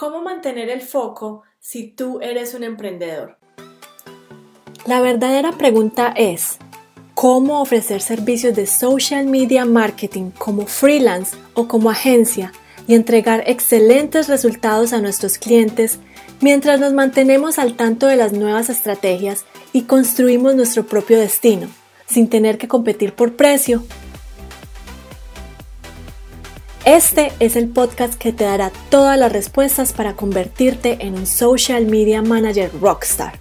¿Cómo mantener el foco si tú eres un emprendedor? La verdadera pregunta es, ¿cómo ofrecer servicios de social media marketing como freelance o como agencia y entregar excelentes resultados a nuestros clientes mientras nos mantenemos al tanto de las nuevas estrategias y construimos nuestro propio destino, sin tener que competir por precio este es el podcast que te dará todas las respuestas para convertirte en un social media manager rockstar.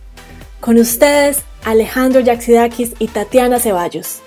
Con ustedes, Alejandro Yaxidakis y Tatiana Ceballos.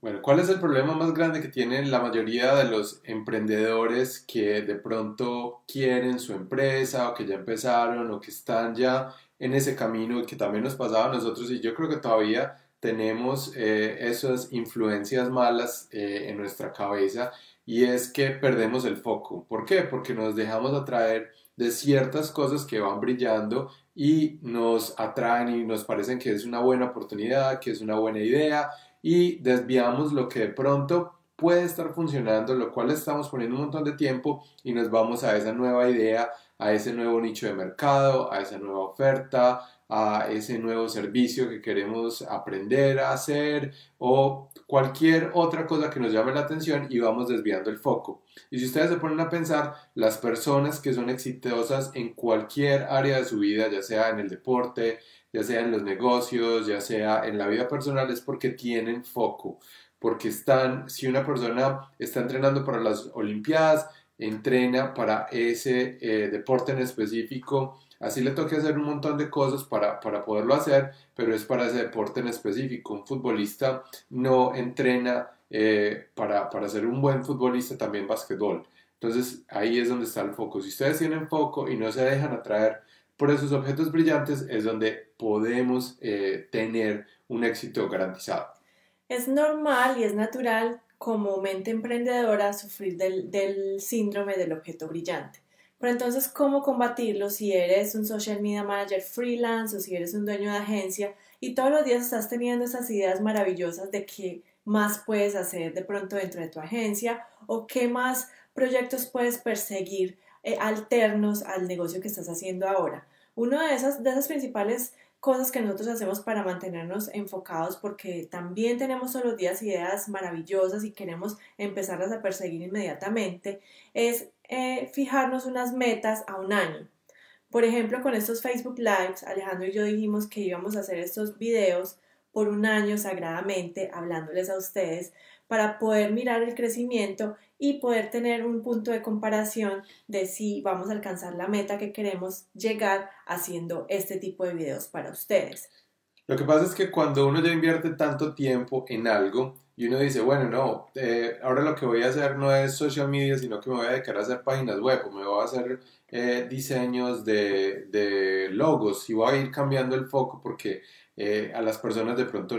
Bueno, ¿cuál es el problema más grande que tienen la mayoría de los emprendedores que de pronto quieren su empresa o que ya empezaron o que están ya en ese camino que también nos pasaba a nosotros y yo creo que todavía tenemos eh, esas influencias malas eh, en nuestra cabeza y es que perdemos el foco. ¿Por qué? Porque nos dejamos atraer de ciertas cosas que van brillando y nos atraen y nos parecen que es una buena oportunidad, que es una buena idea y desviamos lo que de pronto puede estar funcionando, lo cual estamos poniendo un montón de tiempo y nos vamos a esa nueva idea, a ese nuevo nicho de mercado, a esa nueva oferta, a ese nuevo servicio que queremos aprender a hacer o cualquier otra cosa que nos llame la atención y vamos desviando el foco. Y si ustedes se ponen a pensar, las personas que son exitosas en cualquier área de su vida, ya sea en el deporte, ya sea en los negocios, ya sea en la vida personal, es porque tienen foco. Porque están, si una persona está entrenando para las Olimpiadas, entrena para ese eh, deporte en específico, Así le toca hacer un montón de cosas para, poderlo hacer, pero es para ese deporte en específico. Un futbolista no entrena eh, para, para ser un buen futbolista también básquetbol. Entonces ahí es donde está el foco. Si ustedes tienen foco y no se dejan atraer por esos objetos brillantes, es donde podemos eh, tener un éxito garantizado. Es normal y es natural como mente emprendedora sufrir del, del síndrome del objeto brillante. Pero entonces, ¿cómo combatirlo si eres un social media manager freelance o si eres un dueño de agencia y todos los días estás teniendo esas ideas maravillosas de qué más puedes hacer de pronto dentro de tu agencia o qué más proyectos puedes perseguir eh, alternos al negocio que estás haciendo ahora? Una de esas, de esas principales cosas que nosotros hacemos para mantenernos enfocados porque también tenemos todos los días ideas maravillosas y queremos empezarlas a perseguir inmediatamente es eh, fijarnos unas metas a un año. Por ejemplo, con estos Facebook Lives, Alejandro y yo dijimos que íbamos a hacer estos videos por un año sagradamente, hablándoles a ustedes, para poder mirar el crecimiento y poder tener un punto de comparación de si vamos a alcanzar la meta que queremos llegar haciendo este tipo de videos para ustedes. Lo que pasa es que cuando uno ya invierte tanto tiempo en algo, y uno dice, bueno, no, eh, ahora lo que voy a hacer no es social media, sino que me voy a dedicar a hacer páginas web o me voy a hacer eh, diseños de, de, logos y voy a ir cambiando el foco porque eh, a las personas de pronto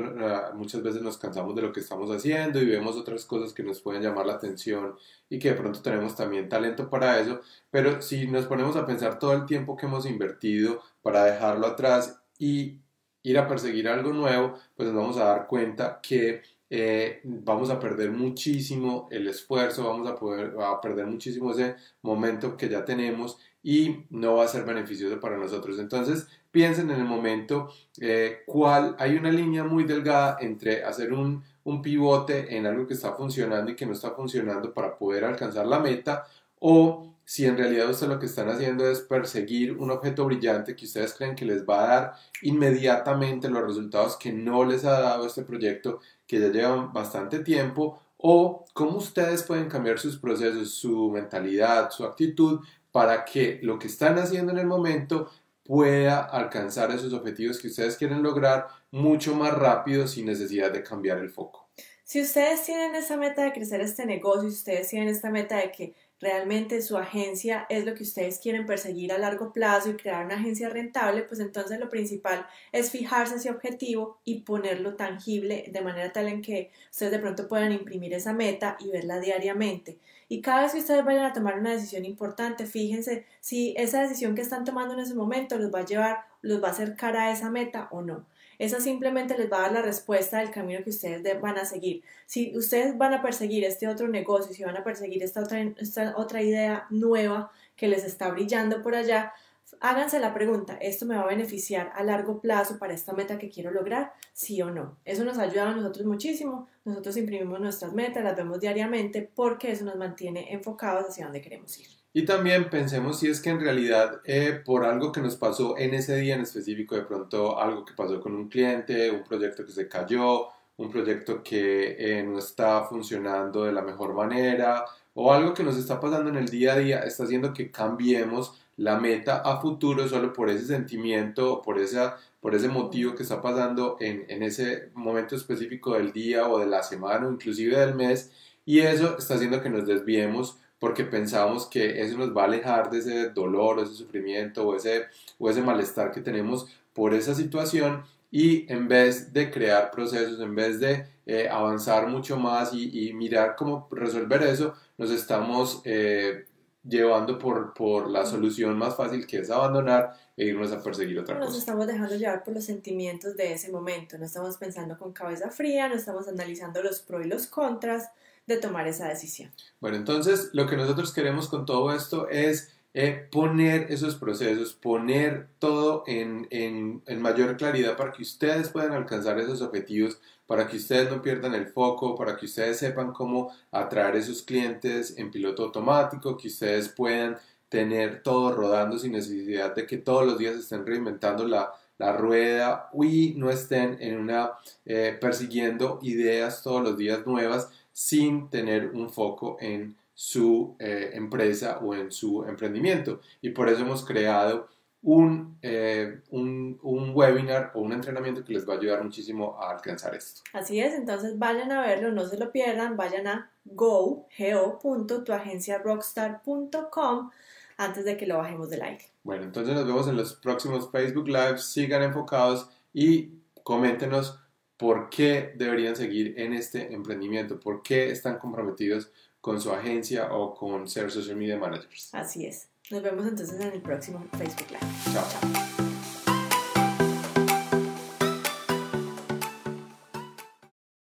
muchas veces nos cansamos de lo que estamos haciendo y vemos otras cosas que nos pueden llamar la atención y que de pronto tenemos también talento para eso, pero si nos ponemos a pensar todo el tiempo que hemos invertido para dejarlo atrás y ir a perseguir algo nuevo, pues nos vamos a dar cuenta que eh, vamos a perder muchísimo el esfuerzo, vamos a, poder, a perder muchísimo ese momento que ya tenemos y no va a ser beneficioso para nosotros. Entonces, piensen en el momento eh, cuál, hay una línea muy delgada entre hacer un, un pivote en algo que está funcionando y que no está funcionando para poder alcanzar la meta o si en realidad ustedes lo que están haciendo es perseguir un objeto brillante que ustedes creen que les va a dar inmediatamente los resultados que no les ha dado este proyecto que ya llevan bastante tiempo o cómo ustedes pueden cambiar sus procesos, su mentalidad, su actitud para que lo que están haciendo en el momento pueda alcanzar esos objetivos que ustedes quieren lograr mucho más rápido sin necesidad de cambiar el foco. Si ustedes tienen esa meta de crecer este negocio, si ustedes tienen esta meta de que realmente su agencia es lo que ustedes quieren perseguir a largo plazo y crear una agencia rentable, pues entonces lo principal es fijarse ese objetivo y ponerlo tangible de manera tal en que ustedes de pronto puedan imprimir esa meta y verla diariamente. Y cada vez que ustedes vayan a tomar una decisión importante, fíjense si esa decisión que están tomando en ese momento los va a llevar, los va a acercar a esa meta o no. Esa simplemente les va a dar la respuesta del camino que ustedes van a seguir. Si ustedes van a perseguir este otro negocio, si van a perseguir esta otra, esta otra idea nueva que les está brillando por allá, háganse la pregunta, ¿esto me va a beneficiar a largo plazo para esta meta que quiero lograr? Sí o no. Eso nos ayuda a nosotros muchísimo. Nosotros imprimimos nuestras metas, las vemos diariamente porque eso nos mantiene enfocados hacia dónde queremos ir. Y también pensemos si es que en realidad eh, por algo que nos pasó en ese día en específico, de pronto algo que pasó con un cliente, un proyecto que se cayó, un proyecto que eh, no está funcionando de la mejor manera o algo que nos está pasando en el día a día está haciendo que cambiemos la meta a futuro solo por ese sentimiento, por, esa, por ese motivo que está pasando en, en ese momento específico del día o de la semana o inclusive del mes y eso está haciendo que nos desviemos porque pensamos que eso nos va a alejar de ese dolor ese sufrimiento o ese, o ese malestar que tenemos por esa situación y en vez de crear procesos, en vez de eh, avanzar mucho más y, mirar cómo resolver eso, nos estamos eh, llevando por, por la solución más fácil que es abandonar e irnos a perseguir otra cosa. Nos estamos dejando llevar por los sentimientos de ese momento, no estamos pensando con cabeza fría, no estamos analizando los pros y los contras de tomar esa decisión. Bueno, entonces lo que nosotros queremos con todo esto es eh, poner esos procesos, poner todo en, en, mayor claridad para que ustedes puedan alcanzar esos objetivos, para que ustedes no pierdan el foco, para que ustedes sepan cómo atraer esos clientes en piloto automático, que ustedes puedan tener todo rodando sin necesidad de que todos los días estén reinventando la, la rueda y no estén en una eh, persiguiendo ideas todos los días nuevas sin tener un foco en su eh, empresa o en su emprendimiento. Y por eso hemos creado un, eh, un, un, webinar o un entrenamiento que les va a ayudar muchísimo a alcanzar esto. Así es, entonces vayan a verlo, no se lo pierdan, vayan a go, go.tuagenciarockstar.com antes de que lo bajemos del aire. Bueno, entonces nos vemos en los próximos Facebook Lives, sigan enfocados y coméntenos por qué deberían seguir en este emprendimiento, por qué están comprometidos con su agencia o con ser social media managers. Así es. Nos vemos entonces en el próximo Facebook Live. Chao. Chao.